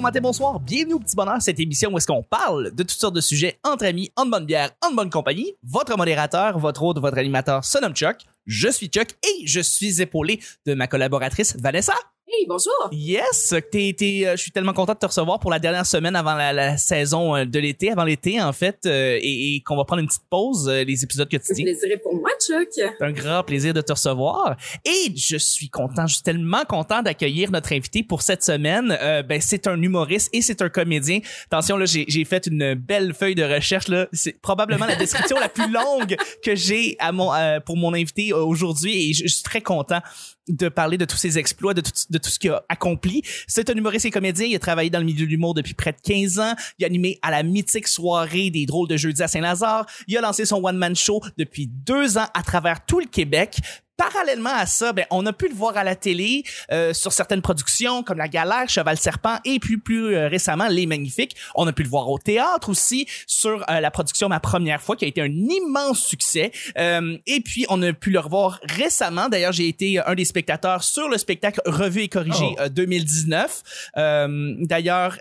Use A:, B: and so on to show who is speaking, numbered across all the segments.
A: bon matin, bonsoir. Bienvenue au Petit Bonheur, cette émission où est-ce qu'on parle de toutes sortes de sujets entre amis, en bonne bière, en bonne compagnie. Votre modérateur, votre hôte, votre animateur se nomme Chuck. Je suis Chuck et je suis épaulé de ma collaboratrice Vanessa.
B: Hey, bonjour.
A: Yes, t'es, t'es, euh, je suis tellement content de te recevoir pour la dernière semaine avant la, la saison euh, de l'été, avant l'été en fait, euh, et, et qu'on va prendre une petite pause, euh, les épisodes
B: C'est un
A: quotidiens.
B: plaisir pour moi, Chuck.
A: C'est un grand plaisir de te recevoir. Et je suis content, je suis tellement content d'accueillir notre invité pour cette semaine. Euh, ben, c'est un humoriste et c'est un comédien. Attention, là, j'ai, j'ai fait une belle feuille de recherche. Là. C'est probablement la description la plus longue que j'ai à mon, euh, pour mon invité aujourd'hui. Et je, je suis très content de parler de tous ses exploits, de tout, de tout ce qu'il a accompli. C'est un humoriste et comédien. Il a travaillé dans le milieu de l'humour depuis près de 15 ans. Il a animé à la mythique soirée des drôles de jeudi à Saint-Lazare. Il a lancé son one-man show depuis deux ans à travers tout le Québec. Parallèlement à ça, ben, on a pu le voir à la télé euh, sur certaines productions comme La Galère, Cheval Serpent et puis plus euh, récemment Les Magnifiques. On a pu le voir au théâtre aussi sur euh, la production Ma Première fois qui a été un immense succès. Et puis on a pu le revoir récemment. D'ailleurs, j'ai été un des spectateurs sur le spectacle Revu et corrigé
C: Oh.
A: euh, 2019. Euh, D'ailleurs,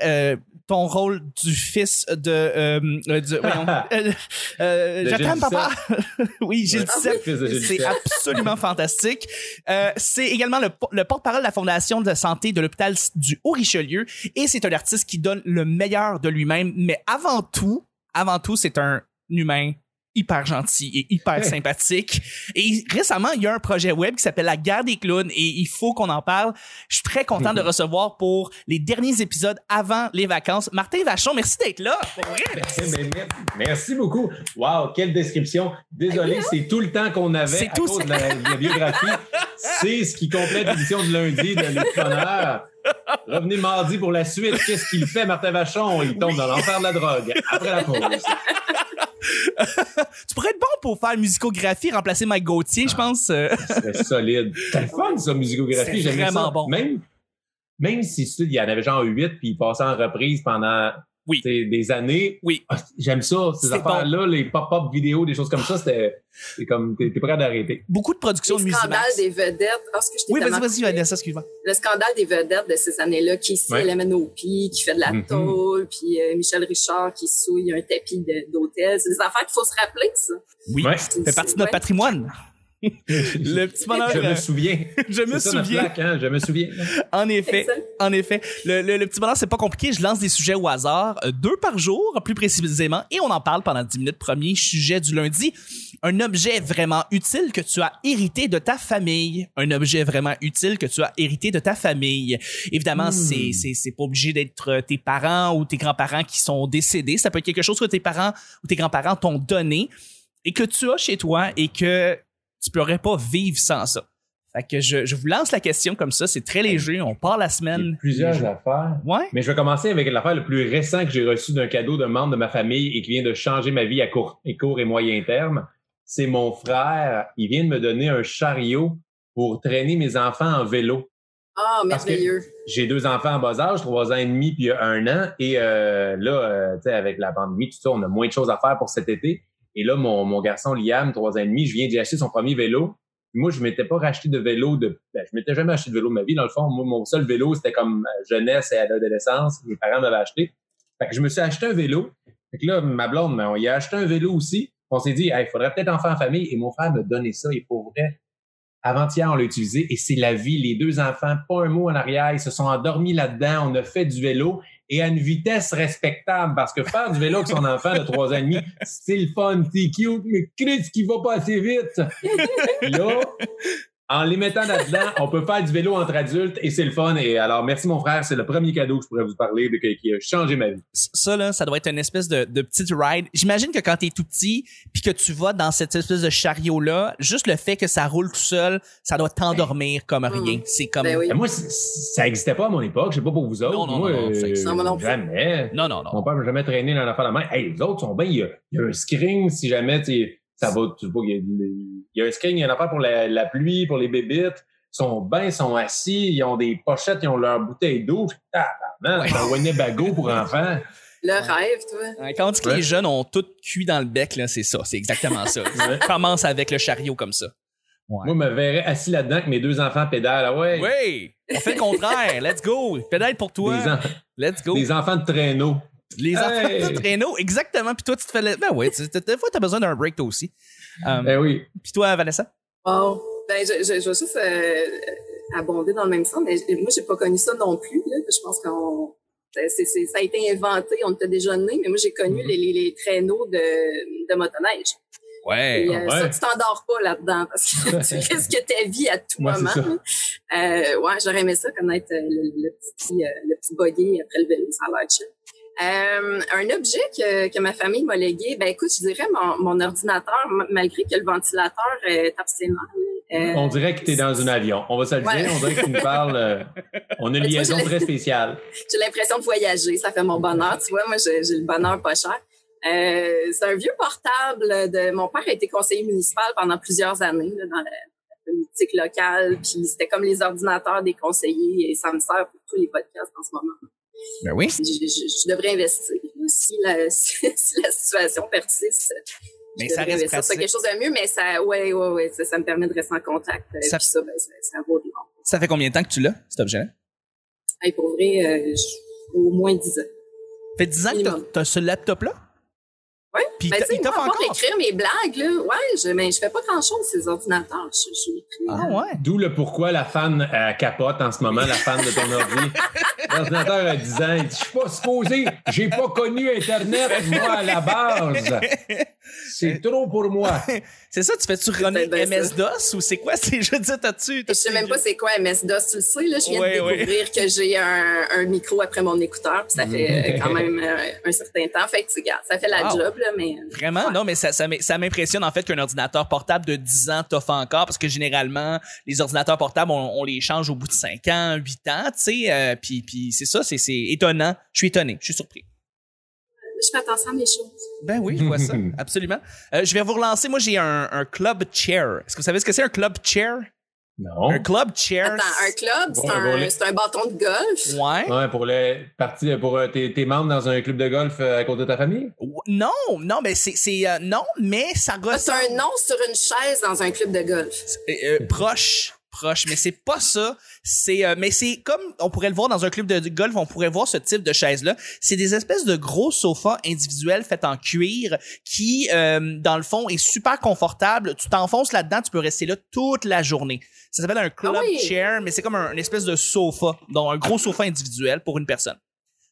A: ton rôle du fils de euh, euh, du, voyons, euh, euh, papa oui Gilles
C: Ouais.
A: C'est absolument fantastique euh, c'est également le, le porte-parole de la fondation de santé de l'hôpital du Haut-Richelieu et c'est un artiste qui donne le meilleur de lui-même. Mais avant tout avant tout c'est un humain hyper gentil et hyper sympathique. Et récemment, il y a un projet web qui s'appelle La Guerre des clowns et il faut qu'on en parle. Je suis très content de recevoir pour les derniers épisodes avant les vacances. Martin Vachon, merci d'être là. Pour vrai.
C: Eh ben, mer- Merci beaucoup. Wow, quelle description. Désolé, c'est tout le temps qu'on avait à
A: tout
C: cause de la, de la biographie. C'est ce qui complète l'édition de lundi de l'Étonneur. Revenez mardi pour la suite. Qu'est-ce qu'il fait, Martin Vachon? Il tombe dans l'enfer de la drogue. Après la pause.
A: Tu pourrais être bon pour faire musicographie, remplacer Mike Gauthier, je pense. euh.
C: C'est solide. C'est le fun, ça, musicographie.
A: C'est
C: J'aimais
A: vraiment
C: ça.
A: bon.
C: Même, même si il y en avait genre huit, puis il passait en reprise pendant
A: Oui.
C: sais, des années.
A: Oui.
C: Ah, J'aime ça, ces
A: C'est
C: affaires-là, les pop-up vidéos, des choses comme ça, c'était c'est comme, t'es prêt d'arrêter.
A: Beaucoup de productions de
B: Le scandale des vedettes. Ah, ce que je t'ai
A: Oui, vas-y, vas-y. Vanessa, excuse-moi.
B: Le scandale des vedettes de ces années-là, qui ici,
C: Ouais.
B: elle amène au pied, qui fait de la
C: Mhm.
B: tôle, puis euh, Michel Richard qui souille un tapis de- d'hôtel. C'est des affaires qu'il faut se rappeler, ça.
A: Oui,
C: Ouais.
A: ça fait partie de notre
B: Ouais.
A: patrimoine. le petit bonheur.
C: Je
A: euh,
C: me souviens.
A: je me
C: ça,
A: souviens.
C: plaque, hein, Je me souviens.
A: En effet, en effet. Le, le, le petit bonheur, c'est pas compliqué. Je lance des sujets au hasard, euh, deux par jour, plus précisément, et on en parle pendant 10 minutes. Premier sujet du lundi. Un objet vraiment utile que tu as hérité de ta famille. Un objet vraiment utile que tu as hérité de ta famille. Évidemment, c'est, c'est, c'est pas obligé d'être euh, tes parents ou tes grands-parents qui sont décédés. Ça peut être quelque chose que tes parents ou tes grands-parents t'ont donné et que tu as chez toi et que tu pourrais pas vivre sans ça. Fait que je, je vous lance la question comme ça, c'est très léger, on part la
C: Il y a
A: semaine.
C: plusieurs affaires.
A: Ouais.
C: Mais je vais commencer avec l'affaire le plus récent que j'ai reçu d'un cadeau d'un membre de ma famille et qui vient de changer ma vie à court et, court et moyen terme. C'est mon frère. Il vient de me donner un chariot pour traîner mes enfants en vélo.
B: Ah, merveilleux.
C: J'ai deux enfants en bas âge, trois ans et demi puis un an. Et euh, là, euh, tu sais, avec la pandémie, tout ça, on a moins de choses à faire pour cet été. Et là, mon, garçon Liam, trois ans et demi, je viens d'y acheter son premier vélo. Moi, je m'étais pas racheté de vélo de. Ben, je m'étais jamais acheté de vélo de ma vie. Dans le fond, mon seul vélo, c'était comme euh, jeunesse et adolescence. Mes parents m'avaient acheté. Je me suis acheté un vélo. Fait que là, ma blonde, ben, on y a acheté un vélo aussi. On s'est dit, il faudrait peut-être en faire en famille. Et mon frère m'a donné ça. Et pour vrai, avant-hier, on l'a utilisé. Et c'est la vie. Les deux enfants, pas un mot en arrière. Ils se sont endormis là-dedans. On a fait du vélo. Et à une vitesse respectable. Parce que faire du vélo avec son enfant de trois ans et demi, c'est le fun, c'est cute. Mais Chris, qui va pas assez vite. Là, en les mettant là-dedans, on peut faire du vélo entre adultes et c'est le fun. Et alors, merci mon frère, c'est le premier cadeau que je pourrais vous parler de, qui a changé ma vie.
A: Ça, là, ça doit être une espèce de, de petite ride. J'imagine que quand t'es tout petit, puis que tu vas dans cette espèce de chariot-là, juste le fait que ça roule tout seul, ça doit t'endormir comme rien. C'est comme...
B: Ben oui.
C: Et moi, ça n'existait pas à mon époque. Je sais pas pour vous autres.
A: Non, non,
C: moi,
A: non, non,
C: euh.
B: Non,
C: jamais.
A: Non, non, non.
C: Mon père m'a jamais traîné dans l'affaire de la main. Hey, les autres sont bien. Il y a, il y a un screen si jamais tu sais, ça va. Tu pas, il y a, il y a un screen, il y a une affaire pour la, la pluie, pour les bébites. Ils sont bien, ils sont assis, ils ont des pochettes, ils ont leur bouteille d'eau. Tabarnak,
A: Ouais.
C: c'est un Winnebago pour enfants.
B: Le rêve, toi.
A: Ouais, Quand on dit que
C: Ouais.
A: les jeunes ont tout cuit dans le bec, là, c'est ça. C'est exactement ça. Commence avec le chariot comme ça. Ouais.
C: Moi, je me verrais assis là-dedans avec mes deux enfants pédalent. Ah ouais.
A: Oui, on fait le contraire. Let's go. Pédale pour toi.
C: Des, en-
A: Let's go.
C: des enfants de traîneau.
A: Les enfants
C: Hey.
A: de traîneau, exactement. Puis toi, tu te fais. Ben oui, tu- des fois, t'as besoin d'un break, toi aussi. Euh,
C: Ben oui.
A: Puis toi, Vanessa?
B: Bon, ben, je, je, je vais juste euh, abonder dans le même sens, mais moi, j'ai pas connu ça non plus. Là. Je pense qu'on ça a été inventé, on était déjà nés, mais moi, j'ai connu les, les, les traîneaux de, de motoneige.
A: Ouais.
B: Et, euh,
C: ouais.
B: Ça, tu t'endors pas là-dedans parce que tu risques ta vie à tout
C: Ouais,
B: moment. Euh, ouais, j'aurais aimé ça connaître le, le petit, euh, le petit buggy après le vélo, ça a l'air chill. Euh, un objet que, que ma famille m'a légué, ben écoute, je dirais mon, mon ordinateur, malgré que le ventilateur est absent. Euh,
C: On dirait que tu es dans un avion. On va se le
B: Ouais.
C: dire. On dirait que tu nous parles. euh, on a une
B: vois,
C: liaison très spéciale.
B: j'ai l'impression de voyager, ça fait mon bonheur. Tu vois, moi, j'ai j'ai le bonheur pas cher. Euh, c'est un vieux portable de mon père a été conseiller municipal pendant plusieurs années là, dans la, la politique locale, puis c'était comme les ordinateurs des conseillers et ça me sert pour tous les podcasts en ce moment.
A: Ben oui.
B: Je, je- je devrais investir si la, si la situation persiste.
A: Mais
B: je
A: ça reste
B: investir
A: pratique.
B: quelque chose de mieux, mais ça, ouais, ouais, ouais, ça, ça me permet de rester en contact. euh,
A: Ça-
B: ça, ben, ça, ça vaut de l'or.
A: Ça fait combien de temps que tu l'as, cet objet-là?
B: Hey, pour vrai, euh, je- au moins 10 ans.
A: Ça fait 10 ans que t'as-
B: Minimum.
A: t'as ce laptop-là?
B: Oui,
A: Puis
B: ben, tu
A: il t'offre encore?
B: écrire mes blagues, là, ouais, je, mais je fais pas grand-chose, ces ordinateurs. Je, je écrit.
A: Ah ouais.
C: D'où le pourquoi la fan euh, capote en ce moment, la fan de ton ordi. L'ordinateur a 10 ans, il dit Je suis pas supposé, j'ai pas connu Internet, moi, à la base. C'est trop pour moi.
A: C'est ça, tu fais-tu runner. MS-DOS ou c'est quoi? C'est, je veux dire, t'as-tu...
B: Je sais même pas c'est quoi MS-DOS, tu le sais, là, je viens
A: Ouais,
B: de
A: ouais.
B: découvrir que j'ai un, un micro après mon écouteur, puis ça fait euh, quand même euh, un certain temps. Fait que, tu regardes, ça fait la
A: Wow.
B: job, là, mais... euh,
A: Vraiment?
B: Ouais.
A: Non, mais ça, ça, m'im- ça m'impressionne en fait qu'un ordinateur portable de 10 ans t'offre encore parce que généralement, les ordinateurs portables, on, on les change au bout de 5 ans, 8 ans, tu sais. euh, puis, puis c'est ça, c'est, c'est étonnant. Je suis étonné, je suis surpris.
B: Je fais attention à mes choses.
A: Ben oui, je vois ça, absolument. Euh, je vais vous relancer. Moi, j'ai un, un club chair. Est-ce que vous savez ce que c'est un club chair?
C: Non.
A: Un club chair.
B: Attends, un club, c'est un, c'est bâton de golf?
A: Ouais.
C: Ouais, pour les parties, pour euh, tes, tes membres dans un club de golf euh, à côté de ta famille?
A: Ou- Non, non, mais c'est, c'est euh, non, mais ça
B: Ah, c'est
A: ressemble.
B: un nom sur une chaise dans un club de golf.
A: Euh, euh, proche, proche, mais c'est pas ça. C'est, euh, mais c'est comme on pourrait le voir dans un club de golf, on pourrait voir ce type de chaise là. C'est des espèces de gros sofas individuels faits en cuir qui, euh, dans le fond, est super confortable. Tu t'enfonces là-dedans, tu peux rester là toute la journée. Ça s'appelle un club
B: Ah oui.
A: chair, mais c'est comme un, une espèce de sofa, donc un gros sofa individuel pour une personne.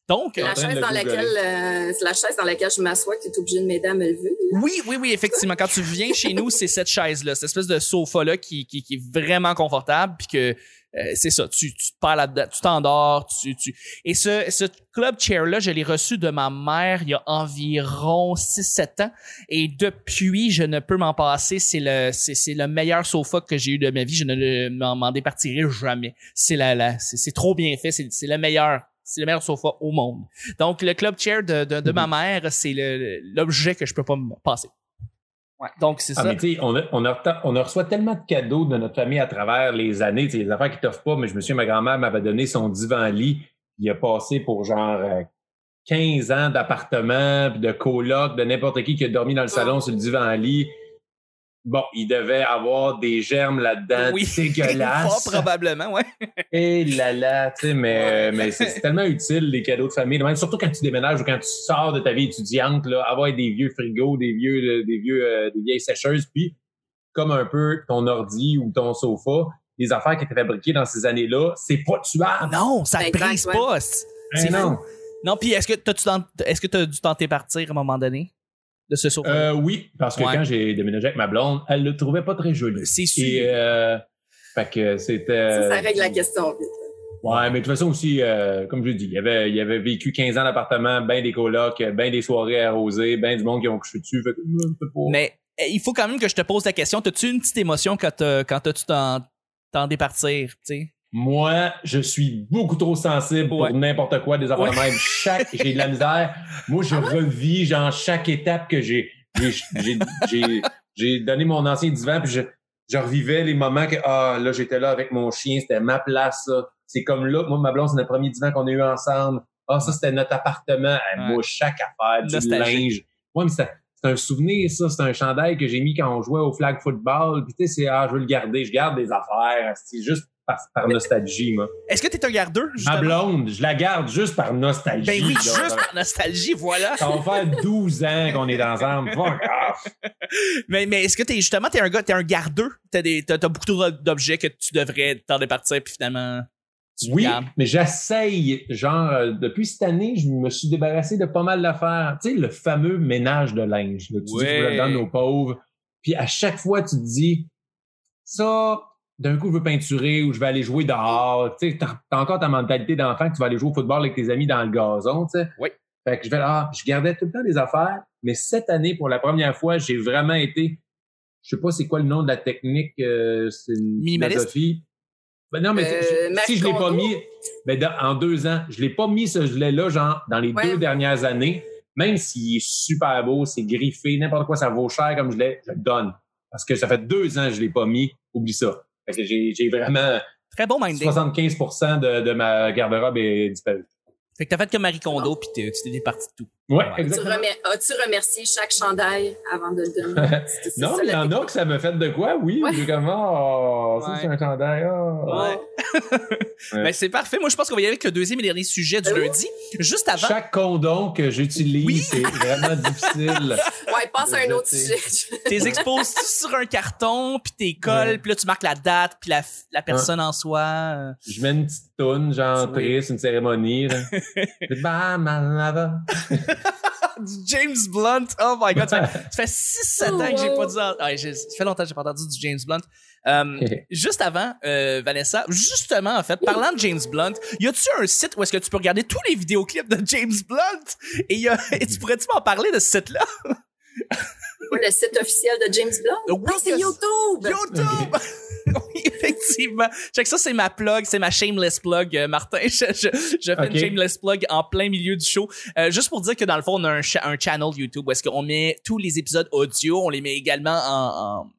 A: Donc,
B: La
C: de
B: chaise dans laquelle, euh, c'est la chaise dans laquelle je m'assois que tu es obligé de m'aider à me lever. là.
A: Oui, oui, oui, effectivement. Quand tu viens chez nous, c'est cette chaise-là, cette espèce de sofa-là qui, qui, qui est vraiment confortable, puis que euh, c'est ça, tu, tu te parles là-dedans, tu t'endors, tu, tu... Et ce, ce club chair-là, je l'ai reçu de ma mère il y a environ 6-7 ans, et depuis, je ne peux m'en passer. C'est le, c'est, c'est le meilleur sofa que j'ai eu de ma vie. Je ne le- m'en, m'en départirai jamais. C'est la, la, c'est, c'est trop bien fait. C'est, c'est le meilleur. C'est le meilleur sofa au monde. Donc, le club chair de, de, de ma mère, c'est l'objet que je peux pas me passer. Ouais. Donc, c'est
C: Ah,
A: ça.
C: mais on, a, on, a, on a reçoit tellement de cadeaux de notre famille à travers les années, les affaires qui t'offrent pas, mais je me souviens, ma grand-mère m'avait donné son divan-lit. Il a passé pour genre euh, 15 ans d'appartement, puis de coloc, de n'importe qui qui a dormi dans le salon sur le divan-lit. Bon, il devait avoir des germes là-dedans
A: oui.
C: dégueulasses.
A: Fort probablement, ouais.
C: Et là là, tu sais, mais, mais c'est tellement utile, les cadeaux de famille. Même, surtout quand tu déménages ou quand tu sors de ta vie étudiante, là, avoir des vieux frigos, des vieux, des vieux, euh, des vieilles sécheuses, puis comme un peu ton ordi ou ton sofa, les affaires qui étaient fabriquées dans ces années-là, c'est pas tuable.
A: Non, ça te
B: Exact,
A: brise pas. C'est c'est
C: Eh non.
A: fou. Non, puis est-ce que tent- est-ce que t'as dû tenter partir à un moment donné? De ce sofa?
C: Euh, oui, parce que
A: Ouais.
C: quand j'ai déménagé avec ma blonde, elle le trouvait pas très joli.
A: c'est sûr.
C: Et euh, fait que c'était.
B: Ça, ça règle la question vite.
C: Ouais, mais de toute façon aussi, euh, comme je l'ai dit, il avait, il avait vécu 15 ans d'appartement, ben des colocs, ben des soirées arrosées, ben du monde qui ont couché dessus. Fait que, euh, c'est pas-
A: Mais euh, il faut quand même que je te pose la question. T'as-tu une petite émotion quand t'as- quand t'as-tu t'en t'en départir, tu sais?
C: Moi, je suis beaucoup trop sensible
A: Ouais.
C: pour n'importe quoi, des affaires
A: Ouais.
C: même. Chaque, j'ai de la misère. Moi, je revis, genre, chaque étape que j'ai, j'ai, j'ai, j'ai, j'ai donné mon ancien divan, puis je, je revivais les moments que, ah, là, j'étais là avec mon chien, c'était ma place, ça. C'est comme là, moi, ma blonde, c'est notre premier divan qu'on a eu ensemble. Ah, ça, c'était notre appartement. Moi, chaque affaire, du
A: Nostalgique.
C: linge. Ouais, mais ça, c'est un souvenir, ça. C'est un chandail que j'ai mis quand on jouait au flag football. Puis tu sais, c'est, ah, je veux le garder. Je garde des affaires. C'est juste par, par nostalgie, moi.
A: Est-ce que t'es un gardeur?
C: Ma blonde, je la garde juste par nostalgie.
A: Ben oui,
C: là.
A: juste par nostalgie, voilà.
C: Ça va faire 12 ans qu'on est ensemble.
A: Mais, mais est-ce que t'es justement t'es un gars, t'es un gardeur? T'as des, t'as, t'as beaucoup d'objets que tu devrais t'en départir puis finalement. tu
C: Oui,
A: gardes.
C: mais j'essaye. Genre, euh, depuis cette année, je me suis débarrassé de pas mal d'affaires. Tu sais, le fameux ménage de linge. là. Tu dis que tu le donnes aux pauvres. Puis à chaque fois, tu te dis, ça, d'un coup, je veux peinturer ou je vais aller jouer dehors. Tu sais, t'as encore ta mentalité d'enfant que tu vas aller jouer au football avec tes amis dans le gazon, tu sais.
A: Oui.
C: Fait que je vais, ah, je gardais tout le temps des affaires. Mais cette année, pour la première fois, j'ai vraiment été, je sais pas c'est quoi le nom de la technique, euh, c'est une
A: Minimaliste?
C: philosophie. Ben non, mais
B: Euh,
C: je- si je l'ai pas mis, ben dans- en deux ans, je l'ai pas mis ce gilet-là, genre, dans les
B: Ouais.
C: deux dernières années, même s'il est super beau, c'est griffé, n'importe quoi, ça vaut cher comme gilet, je le donne. Parce que ça fait deux ans que je l'ai pas mis, oublie ça. Fait que j'ai j'ai vraiment
A: Très bon minding.
C: 75 de, de ma garde-robe est disparue.
A: Fait que t'as fait comme Marie Kondo puis t'es- tu t'es départi de tout.
C: Ouais,
A: Ouais.
B: Tu
C: exactement.
B: remer- As-tu remercié chaque chandail avant de le donner?
C: Non, mais il y en a que ça me fait de quoi, oui.
B: Ouais.
C: J'ai comme, oh, ça,
A: Ouais.
C: c'est un chandail, oh.
A: Ouais.
C: Ouais.
A: Ben c'est parfait. Moi je pense qu'on va y aller avec le deuxième et dernier sujet du
B: oui?
A: lundi. Juste avant.
C: Chaque condom que j'utilise,
A: Oui.
C: c'est vraiment difficile.
B: Ouais, passe à un autre sujet.
A: T'es exposes sur un carton, puis t'es colles,
C: Ouais.
A: puis là tu marques la date, puis la, la personne en soi. euh,
C: Je mets une petite toune, genre
A: Oui.
C: triste, une cérémonie. Là. Bam, malava.
A: du James Blunt. Oh my god, ça fait, ça fait 6-7 ans que j'ai pas dit. Ah, ça fait longtemps que j'ai pas entendu du James Blunt. Euh, juste avant, euh, Vanessa, justement, en fait, parlant de James Blunt, y a-tu un site où est-ce que tu peux regarder tous les vidéoclips de James Blunt? Et, y a- et tu pourrais-tu m'en parler de ce site-là?
B: Quoi, le site officiel de James Blunt?
A: Oui,
B: Non, c'est. YouTube!
A: YouTube! oui, effectivement. Check ça, c'est ma plug, c'est ma shameless plug, euh, Martin. Je, je, je fais une shameless plug en plein milieu du show. Euh, juste pour dire que dans le fond, on a un, cha- un channel YouTube où est-ce qu'on met tous les épisodes audio, on les met également en, en,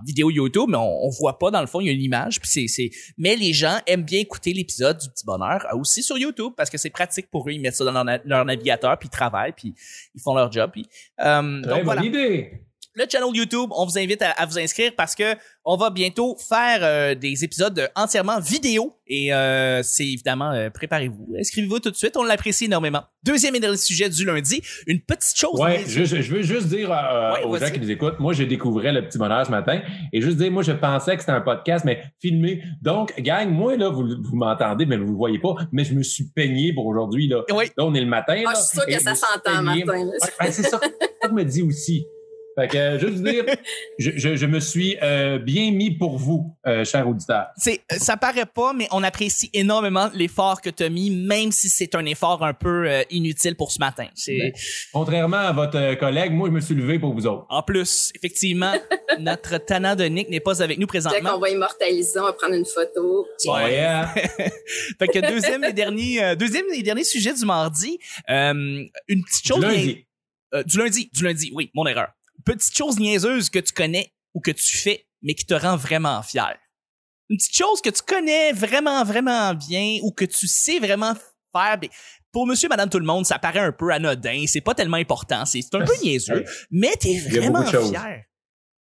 A: en vidéo YouTube, mais on, on voit pas dans le fond, il y a une image. Puis c'est, c'est... Mais les gens aiment bien écouter l'épisode du Petit Bonheur euh, aussi sur YouTube parce que c'est pratique pour eux. Ils mettent ça dans leur, na- leur navigateur, puis ils travaillent, puis ils font leur job. Puis, euh,
C: Très
A: donc
C: bonne
A: voilà
C: idée.
A: Le channel YouTube, on vous invite à, à vous inscrire parce que on va bientôt faire euh, des épisodes entièrement vidéo et euh, c'est évidemment euh, préparez-vous, inscrivez-vous tout de suite, on l'apprécie énormément. Deuxième et dernier sujet du lundi, une petite chose.
C: Ouais, je, je veux juste dire euh,
A: Ouais,
C: aux gens qui nous écoutent, moi, je découvrais le petit bonheur ce matin et juste dire, moi, je pensais que c'était un podcast, mais filmé. Donc, gang, moi, là, vous, vous m'entendez, mais vous ne voyez pas, mais je me suis peigné pour aujourd'hui. Là.
A: Oui.
C: là, on est le matin.
B: Ah,
C: là,
B: je suis sûre
C: et
B: que ça s'entend. Martin.
C: ben, c'est ça, ça que me dit aussi. Fait que, euh, juste dire, je, je, je me suis euh, bien mis pour vous, euh, chers auditeurs.
A: C'est, euh, ça paraît pas, mais on apprécie énormément l'effort que tu as mis, même si c'est un effort un peu euh, inutile pour ce matin. C'est,
C: Ben. Contrairement à votre euh, collègue, moi, je me suis levé pour vous autres.
A: en plus, effectivement, notre tannant de Nick n'est pas avec nous
B: Fait
A: présentement.
B: qu'on va immortaliser, on va prendre une photo.
A: Ouais.
C: Ouais, hein?
A: Fait que deuxième et dernier, euh, deuxième et dernier sujet du mardi, euh, une petite chose.
C: lundi.
A: Euh, du lundi, du lundi, oui, mon erreur. Petite chose niaiseuse que tu connais ou que tu fais, mais qui te rend vraiment fier. Une petite chose que tu connais vraiment, vraiment bien ou que tu sais vraiment faire. mais pour monsieur, madame, tout le monde, ça paraît un peu anodin. C'est pas tellement important. C'est un peu niaiseux, mais t'es vraiment fier.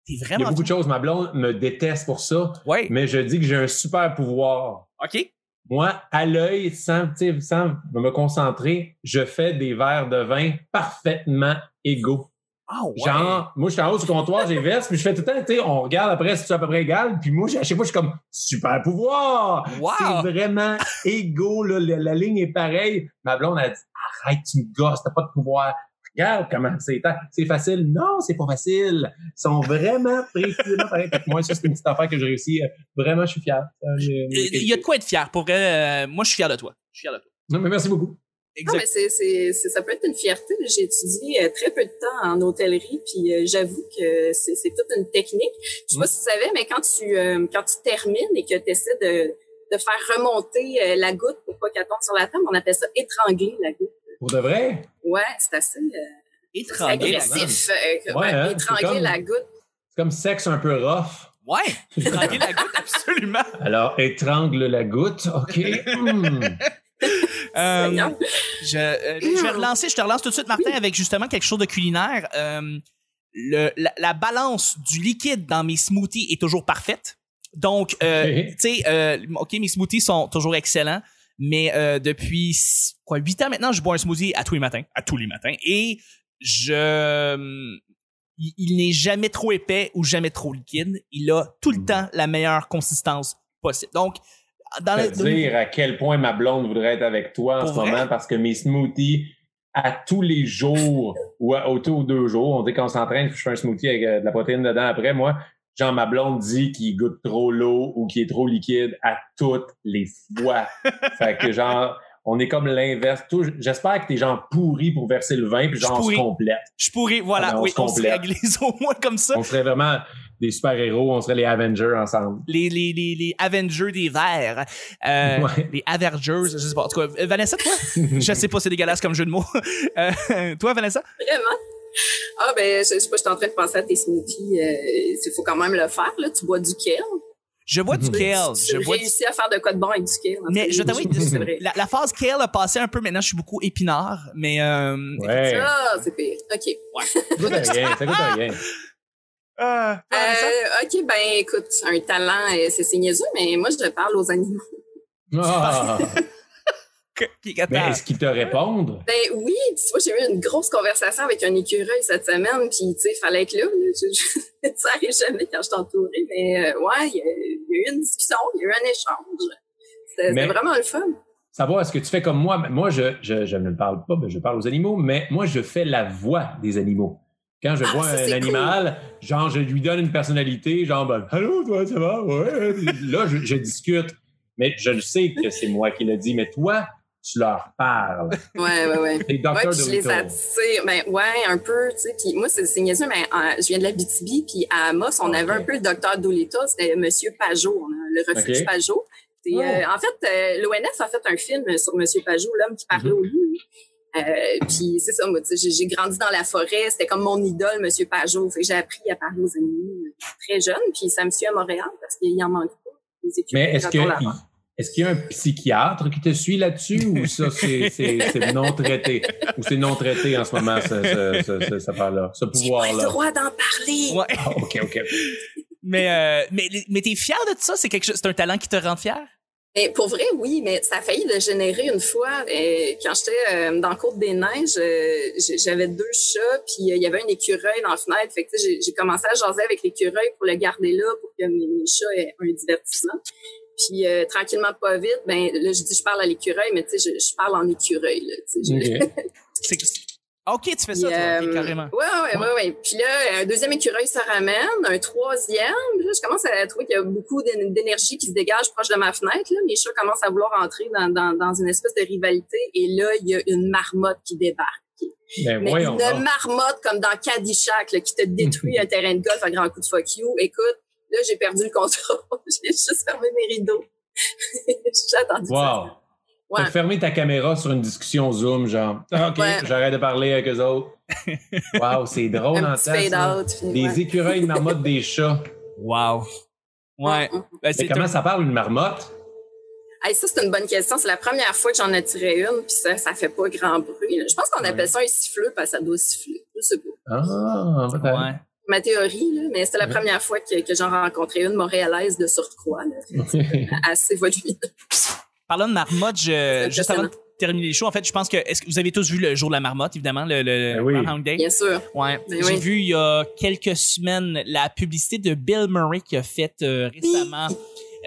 A: T'es
C: Il y
A: vraiment
C: a beaucoup de choses. Ma blonde me déteste pour ça,
A: Ouais.
C: mais je dis que j'ai un super pouvoir.
A: OK.
C: Moi, à l'œil, sans me concentrer, je fais des verres de vin parfaitement égaux.
A: Ah ouais.
C: Genre, moi, je suis en haut du comptoir, j'ai veste, puis je fais tout le temps, tu sais, on regarde après si c'est à peu près égal, puis moi, à chaque fois, je suis comme, super pouvoir!
A: Wow.
C: C'est vraiment égaux, là, la, la ligne est pareille. Ma blonde a dit, arrête, tu me gosses, t'as pas de pouvoir. Regarde comment c'est. C'est facile. Non, c'est pas facile. Ils sont vraiment précisément pareils. Moi, ça, c'est une petite affaire que j'ai réussi. Euh, Vraiment, je suis fier. Euh,
A: Il y a de quoi être fier. Pour vrai, euh, moi, je suis fier de toi. Je suis fier de toi.
C: Non, mais merci beaucoup.
B: Non,
A: Exact.
B: mais c'est, c'est, c'est- ça peut être une fierté. J'ai étudié euh, très peu de temps en hôtellerie, puis euh, j'avoue que c'est, toute une technique. Je sais pas si tu savais, mais quand tu euh, quand tu termines et que tu essaies de, de faire remonter la goutte pour pas qu'elle tombe sur la table, on appelle ça étrangler la goutte.
C: Pour de vrai?
B: Ouais, c'est assez euh, c'est
A: Étranger.
B: agressif. euh, que-
C: Ouais,
B: ouais,
C: hein, c'est
B: étrangler
C: comme-
B: la goutte.
C: C'est comme sexe un peu rough.
A: Ouais. Étranger la goutte, absolument.
C: Alors, étrangle la goutte. OK. Hmm.
A: Euh, je, euh, je vais relancer, je te relance tout de suite, Martin, avec justement quelque chose de culinaire. Euh, le, la, la balance du liquide dans mes smoothies est toujours parfaite. Donc, euh,
C: Ok.
A: tu sais, euh, ok, mes smoothies sont toujours excellents, mais euh, depuis quoi, huit ans maintenant, je bois un smoothie à tous les matins, à tous les matins, et je, il, il n'est jamais trop épais ou jamais trop liquide. Il a tout le temps la meilleure consistance possible. Donc, dans
C: te dire à quel point ma blonde voudrait être avec toi en
A: Pour
C: ce
A: vrai?
C: moment parce que mes smoothies, à tous les jours ou à, autour de deux jours, on dit qu'on s'entraîne, je fais un smoothie avec euh, de la protéine dedans après, moi, genre ma blonde dit qu'il goûte trop l'eau ou qu'il est trop liquide à toutes les fois. fait que genre, on est comme l'inverse. J'espère que t'es genre pourri pour verser le vin, puis genre on se
A: pourri.
C: complète.
A: je pourrais, voilà,
C: Ah, ben, on
A: oui, on se réglise au moins comme ça.
C: On serait vraiment des super-héros, on serait les Avengers ensemble.
A: les, les, les, les Avengers des verts. Euh,
C: Ouais.
A: Les Avengers, je sais pas. En tout cas, euh, Vanessa, toi? je sais pas, c'est dégueulasse comme jeu de mots. Euh, toi, Vanessa?
B: Vraiment? Ah, ben, je, je sais pas, je suis en train de penser à tes smoothies. Il faut quand même le faire, là. Tu bois du kale.
A: Je bois du kale.
B: Tu
A: Je bois du...
B: réussis à faire de quoi de bon avec du kale.
A: Mais
B: fait.
A: je t'avoue, la, la phase kale a passé un peu. Maintenant, je suis beaucoup épinard. Mais, euh,
C: Ouais.
B: Ah, c'est pire. OK.
C: Ça goûte à rien, ça goûte à rien.
A: euh?
B: Euh, OK, ben, écoute, un talent, euh, c'est niaiseux, mais moi, je parle aux animaux.
C: Ah. Mais
A: attends.
C: est-ce qu'ils te répondent?
B: Ben oui, tu vois, j'ai eu une grosse conversation avec un écureuil cette semaine, puis tu sais, il fallait être là. là. Je- je- ça arrive jamais quand je entourée, mais euh, ouais, il y, a- il y a eu une discussion, il y a eu un échange. C'était
C: Mais-
B: vraiment le fun.
C: Savoir, est-ce que tu fais comme moi? Moi, je, je, je ne parle pas, ben, je parle aux animaux, mais moi, je fais la voix des animaux. Quand je
B: Ah,
C: vois
B: ça,
C: un animal, genre, je lui donne une personnalité, genre, ben, allô, toi, ça va? Ouais. Là, je, je discute. Mais je le sais que c'est moi qui l'ai dit, mais toi, tu leur parles.
B: Ouais, ouais, ouais.
C: T'es
B: Ouais, je les attire. Ben, ouais, un peu, tu sais. Puis moi, c'est c'est niaiseux, mais euh, je viens de la BTB, puis à Amos, on
C: Ok.
B: avait un peu le docteur Dolittle, c'était Monsieur Pajot, a le refuge
C: Ok.
B: Pajot.
C: Oh.
B: euh, en fait, euh, l'ONF a fait un film sur Monsieur Pajot, l'homme qui parlait
C: Mhm.
B: au loup. Euh, puis c'est ça, moi, tu sais, j'ai- j'ai grandi dans la forêt, c'était comme mon idole, Monsieur Pajot. Fait que j'ai appris à parler aux animaux euh, très jeune, puis ça me suit à Montréal parce qu'il en manque pas.
C: Mais est-ce que est-ce qu'il y a un psychiatre qui te suit là-dessus ou ça, c'est, c'est, c'est non traité? Ou c'est non traité en ce moment, ce, ce, ce, affaire-là, ce
B: J'ai pas le
C: pouvoir-là?
B: droit d'en parler.
A: Ouais.
C: Ah, OK, OK.
A: Mais, euh, mais, mais t'es fier de ça? C'est quelque chose, c'est un talent qui te rend fier?
B: Mais pour vrai, oui, mais ça a failli dégénérer une fois. Euh, quand j'étais euh, dans Côte des Neiges, euh, j'avais deux chats, puis euh, il y avait un écureuil dans la fenêtre. Fait que tu sais, j'ai j'ai commencé à jaser avec l'écureuil pour le garder là, pour que mes, chats aient un divertissement. Puis euh, tranquillement, pas vite, ben là, je dis je parle à l'écureuil, mais tu sais, je, je parle en écureuil. Là.
A: C'est, ok, tu fais ça, toi, ok,
B: euh,
A: carrément.
B: Ouais, ouais, ouais, ouais. Puis là, un deuxième écureuil se ramène, un troisième. Là, je commence à trouver qu'il y a beaucoup d'é- d'énergie qui se dégage proche de ma fenêtre. Là. Mes chats commencent à vouloir entrer dans, dans, dans une espèce de rivalité. Et là, il y a une marmotte qui débarque.
C: Ben,
B: Mais
C: voyons
B: une marmotte comme dans Caddyshack là, qui te détruit un terrain de golf à grand coup de fuck you. Écoute, là, j'ai perdu le contrôle. j'ai juste fermé mes rideaux. j'ai attendu ça. Ouais.
C: Fermé ta caméra sur une discussion Zoom, genre. Ah, OK,
B: Ouais.
C: j'arrête de parler avec eux autres. Wow, c'est drôle en tête, Des
B: ouais.
C: écureuils, une marmotte, des chats.
A: Wow. Ouais.
B: Mm, mm.
A: Ben,
C: Mais comment
A: un-
C: ça parle, une marmotte?
B: Hey, ça, c'est une bonne question. C'est la première fois que j'en ai tiré une, puis ça, ça fait pas grand bruit. là. Je pense qu'on
C: Ouais.
B: appelle ça un siffleux parce que ça doit siffler. Je sais pas.
C: Ah.
A: Ouais.
B: Ma théorie, là, mais c'était la
C: Ouais.
B: première fois que, que j'en rencontrais une montréalaise de surcroît, là, assez volumineuse.
A: Parlant de marmotte, je, juste avant de terminer les shows, en fait, je pense que, est-ce que vous avez tous vu le jour de la marmotte, évidemment, le, le
C: Ben oui.
A: Groundhog Day?
B: Bien sûr.
A: Ouais.
B: Ben
A: J'ai
B: oui.
A: vu il y a quelques semaines la publicité de Bill Murray qui a fait euh, récemment.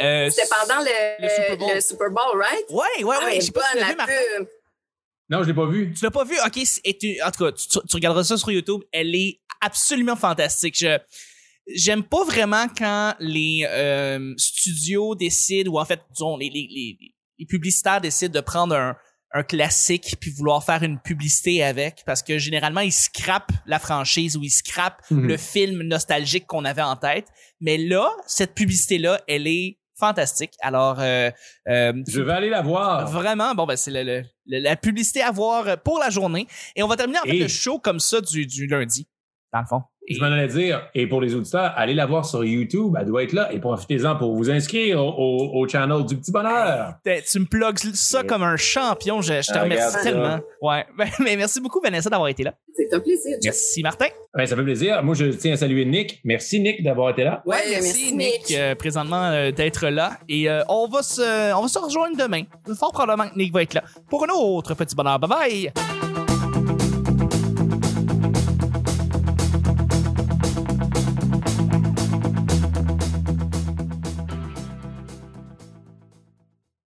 A: Euh,
B: C'était pendant le,
A: Le Super Bowl.
B: le Super Bowl, right?
A: Ouais, ouais, ouais.
B: Ah,
A: je sais pas si tu
B: bonne,
A: l'as vu,
B: la
A: Martin.
B: pub.
C: Non, je l'ai pas vu.
A: Tu l'as pas vu? Ok, c'est- et tu- en tout cas, tu, tu regarderas ça sur YouTube. Elle est absolument fantastique. Je j'aime pas vraiment quand les euh, studios décident ou en fait, disons les les, les, les publicitaires décident de prendre un un classique puis vouloir faire une publicité avec parce que généralement ils scrapent la franchise ou ils scrapent
C: Mhm.
A: le film nostalgique qu'on avait en tête. Mais là, cette publicité là, elle est fantastique. Alors euh, euh,
C: Je vais aller la voir.
A: Vraiment, bon, ben, c'est le- le- le- la publicité à voir pour la journée. Et on va terminer avec
C: Et-
A: le show comme ça du, du lundi, dans le fond.
C: Je m'en allais dire, et pour les auditeurs, allez la voir sur YouTube, elle doit être là, et profitez-en pour vous inscrire au, au, au channel du Petit Bonheur.
A: Tu me plugues ça comme un champion. Je, je te
C: Ah,
A: remercie
C: regarde
A: tellement. Ouais. Ben, mais merci beaucoup, Vanessa, d'avoir été là.
B: C'est un plaisir.
A: Merci, Martin.
C: Ouais, ça fait plaisir. Moi, je tiens à saluer Nick. Merci, Nick, d'avoir été là.
B: Ouais,
A: merci,
B: merci, Nick,
A: euh, présentement euh, d'être là. Et euh, on va se, on va se rejoindre demain. Fort probablement que Nick va être là pour un autre petit bonheur. Bye bye.